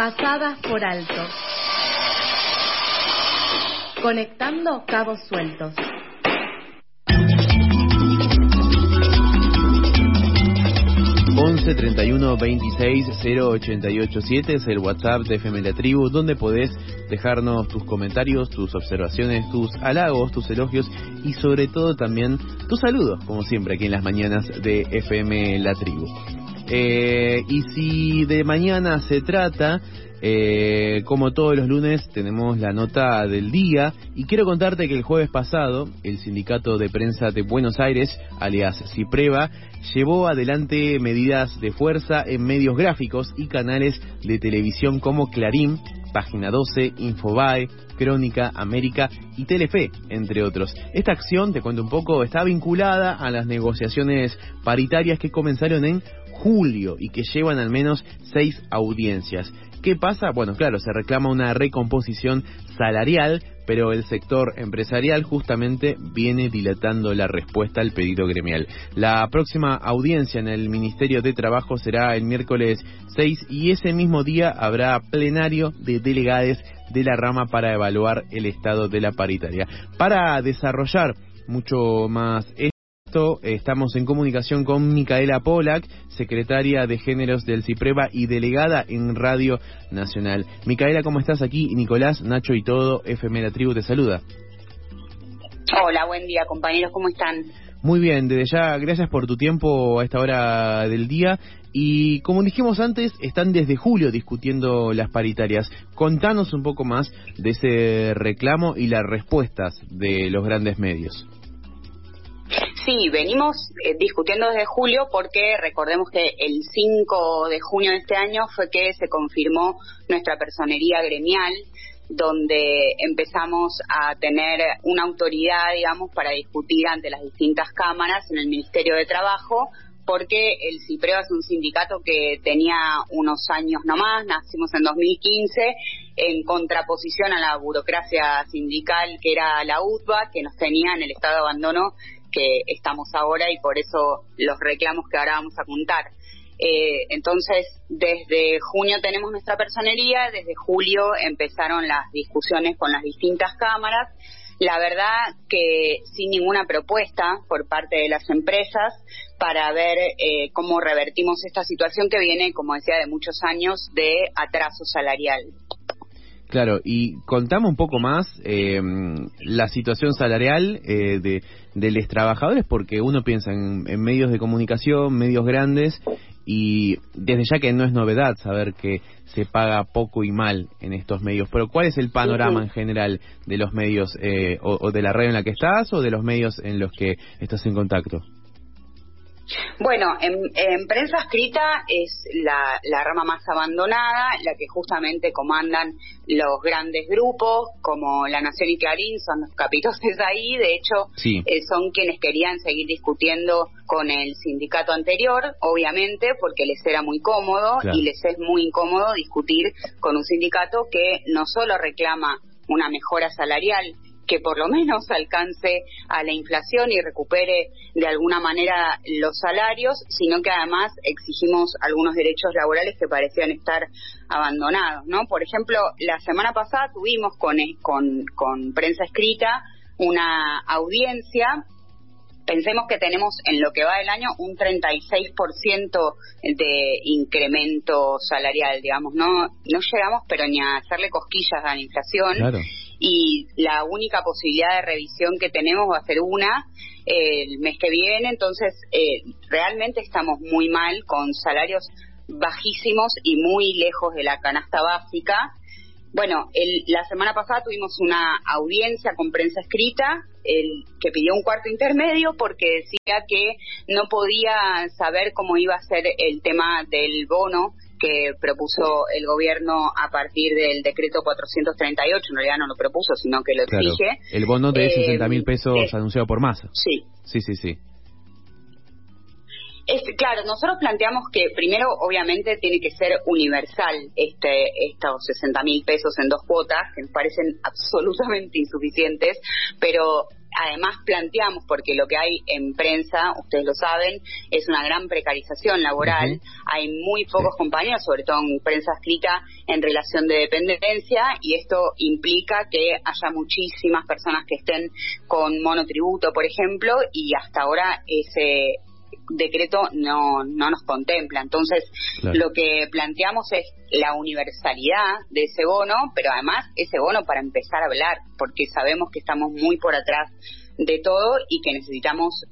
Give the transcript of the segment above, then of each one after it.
Pasadas por alto. Conectando cabos sueltos. 11 31 26 0887 es el WhatsApp de FM La Tribu, donde podés dejarnos tus comentarios, tus observaciones, tus halagos, tus elogios y sobre todo también tus saludos, como siempre aquí en las mañanas de FM La Tribu. Eh, y si de mañana se trata, eh, como todos los lunes tenemos la nota del día y quiero contarte que el jueves pasado el Sindicato de Prensa de Buenos Aires, alias CIPREVA, llevó adelante medidas de fuerza en medios gráficos y canales de televisión como Clarín, Página 12, Infobae, Crónica, América y Telefe, entre otros. Esta acción, te cuento un poco, está vinculada a las negociaciones paritarias que comenzaron en julio y que llevan al menos seis audiencias. ¿Qué pasa? Bueno, claro, se reclama una recomposición salarial, pero el sector empresarial justamente viene dilatando la respuesta al pedido gremial. La próxima audiencia en el Ministerio de Trabajo será el miércoles 6 y ese mismo día habrá plenario de delegades de la rama para evaluar el estado de la paritaria. Para desarrollar mucho más estamos en comunicación con Micaela Polak, secretaria de Géneros del CIPREVA y delegada en Radio Nacional. Micaela, ¿cómo estás aquí? Nicolás, Nacho y todo, FM La Tribu te saluda. Hola, buen día compañeros, ¿cómo están? Muy bien, desde ya, gracias por tu tiempo a esta hora del día. Y como dijimos antes, están desde julio discutiendo las paritarias. Contanos un poco más de ese reclamo y las respuestas de los grandes medios. Sí, venimos eh, discutiendo desde julio porque recordemos que el 5 de junio de este año fue que se confirmó nuestra personería gremial donde empezamos a tener una autoridad, digamos, para discutir ante las distintas cámaras en el Ministerio de Trabajo, porque el CIPREO es un sindicato que tenía unos años nomás, nacimos en 2015, en contraposición a la burocracia sindical que era la UTBA, que nos tenía en el estado de abandono que estamos ahora y por eso los reclamos que ahora vamos a contar. Eh, entonces, desde junio tenemos nuestra personería, desde julio empezaron las discusiones con las distintas cámaras. La verdad que sin ninguna propuesta por parte de las empresas para ver eh, cómo revertimos esta situación que viene, como decía, de muchos años de atraso salarial. Claro, y contamos un poco más eh, la situación salarial eh, de, de los trabajadores, porque uno piensa en, medios de comunicación, medios grandes, y desde ya que no es novedad saber que se paga poco y mal en estos medios, pero ¿cuál es el panorama en general de los medios, eh, o, o de la red en la que estás, o de los medios en los que estás en contacto? Bueno, en, prensa escrita es la, rama más abandonada, la que justamente comandan los grandes grupos como La Nación y Clarín, son los capitoses ahí, de hecho eh, son quienes querían seguir discutiendo con el sindicato anterior, obviamente, porque les era muy cómodo y les es muy incómodo discutir con un sindicato que no solo reclama una mejora salarial, que por lo menos alcance a la inflación y recupere de alguna manera los salarios, sino que además exigimos algunos derechos laborales que parecían estar abandonados, ¿no? Por ejemplo, la semana pasada tuvimos con, con, con prensa escrita una audiencia pensemos que tenemos en lo que va del año un 36% de incremento salarial, digamos, no no llegamos pero ni a hacerle cosquillas a la inflación. Claro y la única posibilidad de revisión que tenemos va a ser una el mes que viene, entonces eh, realmente estamos muy mal con salarios bajísimos y muy lejos de la canasta básica. Bueno, el, la semana pasada tuvimos una audiencia con prensa escrita el, que pidió un cuarto intermedio porque decía que no podía saber cómo iba a ser el tema del bono que propuso el gobierno a partir del decreto 438, en realidad no lo propuso, sino que lo exige. El bono de 60 mil pesos eh, anunciado por masa. Sí. Sí, sí, sí. claro, nosotros planteamos que primero, obviamente, tiene que ser universal este, estos 60 mil pesos en dos cuotas, que nos parecen absolutamente insuficientes, pero además planteamos, porque lo que hay en prensa, ustedes lo saben, es una gran precarización laboral. Hay muy pocos compañeros, sobre todo en prensa escrita, en relación de dependencia, y esto implica que haya muchísimas personas que estén con monotributo, por ejemplo, y hasta ahora ese decreto no, no nos contempla. Entonces, lo que planteamos es la universalidad de ese bono, pero además ese bono para empezar a hablar, porque sabemos que estamos muy por atrás de todo y que necesitamos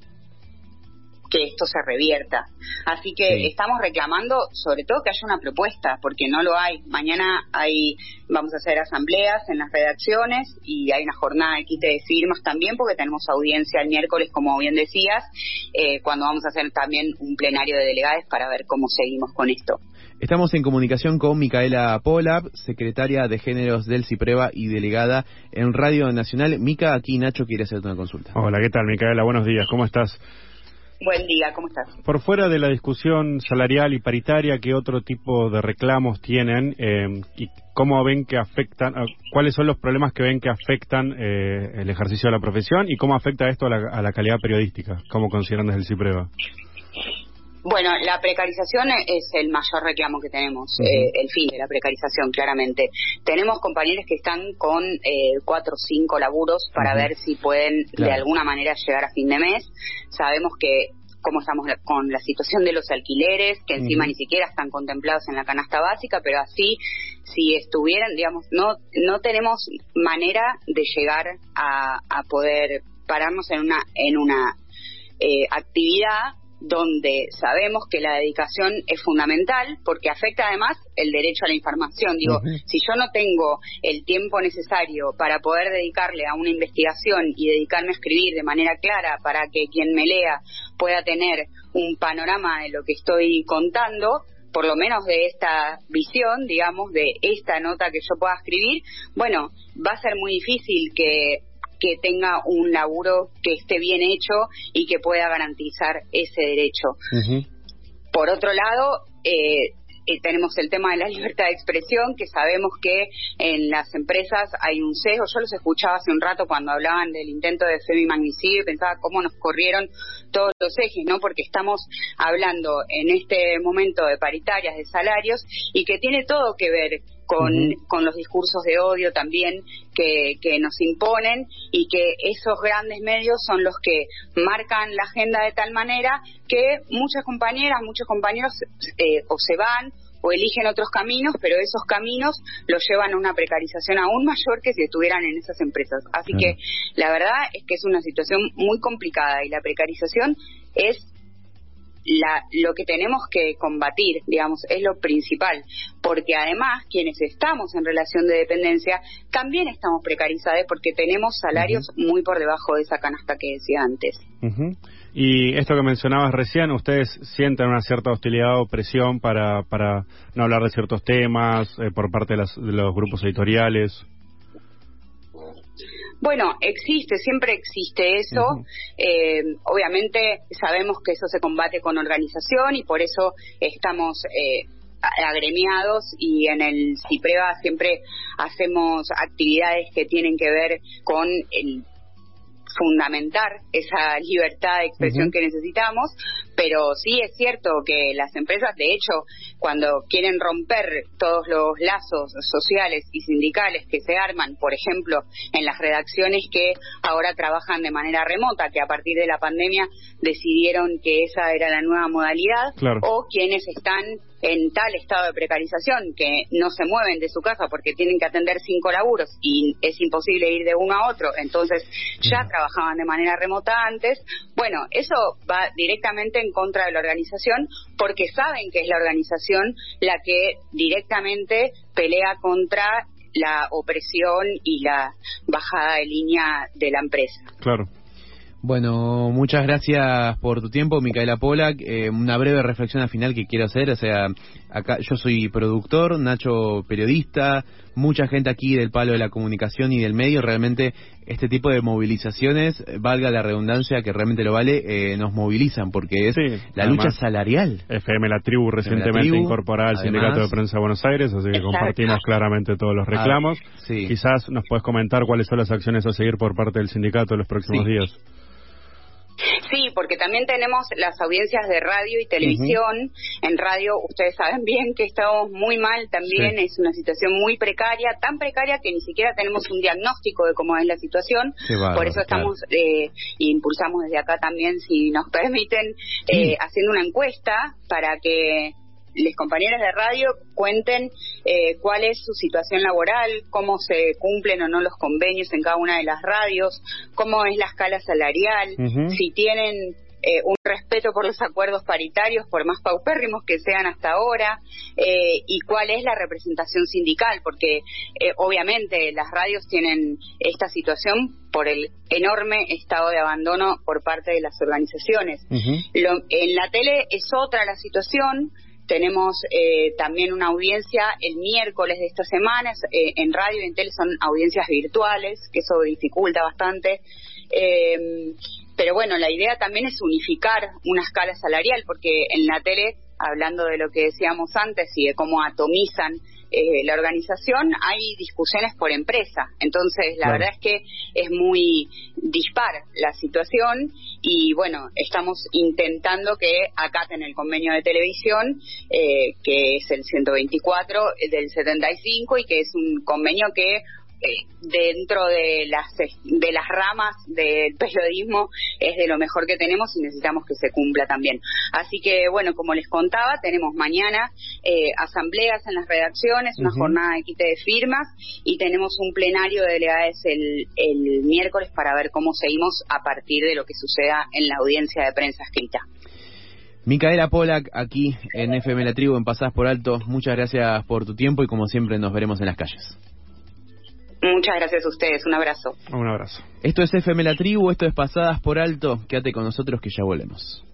que esto se revierta. Así que estamos reclamando sobre todo que haya una propuesta, porque no lo hay. Mañana hay, vamos a hacer asambleas en las redacciones y hay una jornada de quite de firmas también, porque tenemos audiencia el miércoles, como bien decías, eh, cuando vamos a hacer también un plenario de delegados para ver cómo seguimos con esto. Estamos en comunicación con Micaela Polab, secretaria de Géneros del CIPREVA y delegada en Radio Nacional. Mica, aquí Nacho quiere hacerte una consulta. Hola, ¿qué tal, Micaela? Buenos días, ¿cómo estás? Buen día, ¿cómo estás? Por fuera de la discusión salarial y paritaria, ¿qué otro tipo de reclamos tienen eh, y cómo ven que afectan, ah, cuáles son los problemas que ven que afectan eh, el ejercicio de la profesión y cómo afecta esto a la, calidad periodística? ¿Cómo consideran desde el CIPREVA? Bueno, la precarización es el mayor reclamo que tenemos, eh, el fin de la precarización, claramente. Tenemos compañeros que están con eh, cuatro o cinco laburos para ver si pueden de alguna manera llegar a fin de mes. Sabemos que cómo estamos con la situación de los alquileres, que encima ni siquiera están contemplados en la canasta básica, pero así, si estuvieran, digamos, no, no tenemos manera de llegar a, a poder pararnos en una, en una eh, actividad donde sabemos que la dedicación es fundamental porque afecta además el derecho a la información. Digo, si yo no tengo el tiempo necesario para poder dedicarle a una investigación y dedicarme a escribir de manera clara para que quien me lea pueda tener un panorama de lo que estoy contando, por lo menos de esta visión, digamos, de esta nota que yo pueda escribir, bueno, va a ser muy difícil que que tenga un laburo que esté bien hecho y que pueda garantizar ese derecho. Por otro lado, eh, eh, tenemos el tema de la libertad de expresión, que sabemos que en las empresas hay un sesgo. Yo los escuchaba hace un rato cuando hablaban del intento de femimagnicidio y pensaba cómo nos corrieron todos los ejes, ¿no? Porque estamos hablando en este momento de paritarias, de salarios, y que tiene todo que ver con, con los discursos de odio también que, que, nos imponen y que esos grandes medios son los que marcan la agenda de tal manera que muchas compañeras, muchos compañeros eh, o se van o eligen otros caminos, pero esos caminos los llevan a una precarización aún mayor que si estuvieran en esas empresas. Así que la verdad es que es una situación muy complicada y la precarización es la, lo que tenemos que combatir, digamos, es lo principal, porque además quienes estamos en relación de dependencia también estamos precarizados porque tenemos salarios muy por debajo de esa canasta que decía antes. Y esto que mencionabas recién, ¿ustedes sienten una cierta hostilidad o presión para, para no hablar de ciertos temas eh, por parte de, de los grupos editoriales? Bueno, existe, siempre existe eso. eh, obviamente sabemos que eso se combate con organización y por eso estamos eh, agremiados y en el CIPREVA siempre hacemos actividades que tienen que ver con el fundamentar esa libertad de expresión que necesitamos, pero sí es cierto que las empresas, de hecho, cuando quieren romper todos los lazos sociales y sindicales que se arman, por ejemplo, en las redacciones que ahora trabajan de manera remota, que a partir de la pandemia decidieron que esa era la nueva modalidad, o quienes están en tal estado de precarización que no se mueven de su casa porque tienen que atender cinco laburos y es imposible ir de uno a otro, entonces ya trabajaban de manera remota antes, bueno, eso va directamente en contra de la organización porque saben que es la organización la que directamente pelea contra la opresión y la bajada de línea de la empresa. Claro. Bueno, muchas gracias por tu tiempo, Micaela Polak. Eh, una breve reflexión al final que quiero hacer. O sea, acá yo soy productor, Nacho periodista, mucha gente aquí del palo de la comunicación y del medio, realmente este tipo de movilizaciones, valga la redundancia que realmente lo vale, eh, nos movilizan porque es la lucha salarial. FM La Tribu recientemente incorporada al Sindicato de Prensa de Buenos Aires, así que compartimos claramente todos los reclamos. Ah, Quizás nos puedes comentar cuáles son las acciones a seguir por parte del sindicato en los próximos días. Sí, porque también tenemos las audiencias de radio y televisión. En radio, ustedes saben bien que estamos muy mal también, es una situación muy precaria, tan precaria que ni siquiera tenemos un diagnóstico de cómo es la situación. Por eso estamos, eh, impulsamos desde acá también, si nos permiten, eh, haciendo una encuesta para que les compañeras de radio cuenten eh, cuál es su situación laboral, cómo se cumplen o no los convenios en cada una de las radios, cómo es la escala salarial, si tienen eh, un respeto por los acuerdos paritarios, por más paupérrimos que sean hasta ahora, eh, y cuál es la representación sindical, porque obviamente las radios tienen esta situación por el enorme estado de abandono por parte de las organizaciones. en la tele es otra la situación, tenemos eh, también una audiencia el miércoles de esta semana, eh, en radio y en tele son audiencias virtuales, que eso dificulta bastante. Eh, pero bueno, la idea también es unificar una escala salarial, porque en la tele, hablando de lo que decíamos antes y de cómo atomizan eh, la organización, hay discusiones por empresa. Entonces, la verdad es que es muy dispar la situación y bueno, estamos intentando que acaten el convenio de televisión, eh, que es el 124 del 75 y que es un convenio que eh, dentro de las de las ramas del periodismo es de lo mejor que tenemos y necesitamos que se cumpla también. Así que bueno, como les contaba, tenemos mañana eh, asambleas en las redacciones, una jornada de quite de firmas y tenemos un plenario de delegadas el, el miércoles para ver cómo seguimos a partir de lo que suceda en la audiencia de prensa escrita. Micaela Polak, aquí en FM La Tribu, en Pasadas por Alto, muchas gracias por tu tiempo y como siempre nos veremos en las calles. Muchas gracias a ustedes. Un abrazo. Un abrazo. Esto es FM La Tribu, esto es Pasadas por Alto. Quédate con nosotros que ya volvemos.